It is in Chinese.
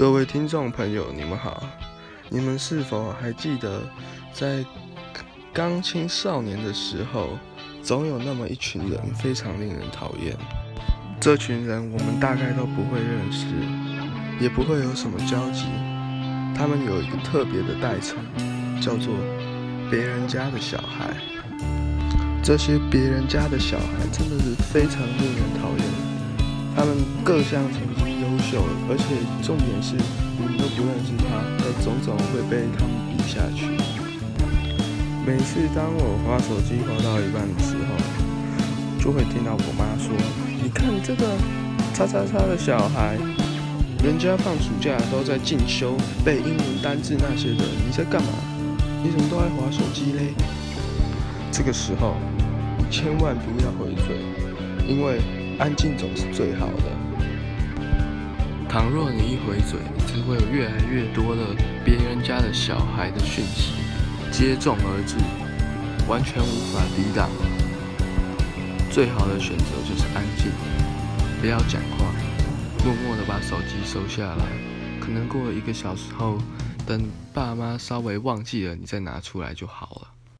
各位听众朋友，你们好！你们是否还记得，在刚青少年的时候，总有那么一群人非常令人讨厌？这群人我们大概都不会认识，也不会有什么交集。他们有一个特别的代称，叫做“别人家的小孩”。这些别人家的小孩真的是非常令人讨厌。他们各项秀，而且重点是你们都不认识他，但总总会被他们比下去。每次当我划手机划到一半的时候，就会听到我妈说：“你看这个叉叉叉的小孩，人家放暑假都在进修背英文单字那些的，你在干嘛？你怎么都爱划手机嘞？”这个时候，千万不要回嘴，因为安静总是最好的。倘若你一回嘴，只会有越来越多的别人家的小孩的讯息接踵而至，完全无法抵挡。最好的选择就是安静，不要讲话，默默的把手机收下来。可能过了一个小时后，等爸妈稍微忘记了，你再拿出来就好了。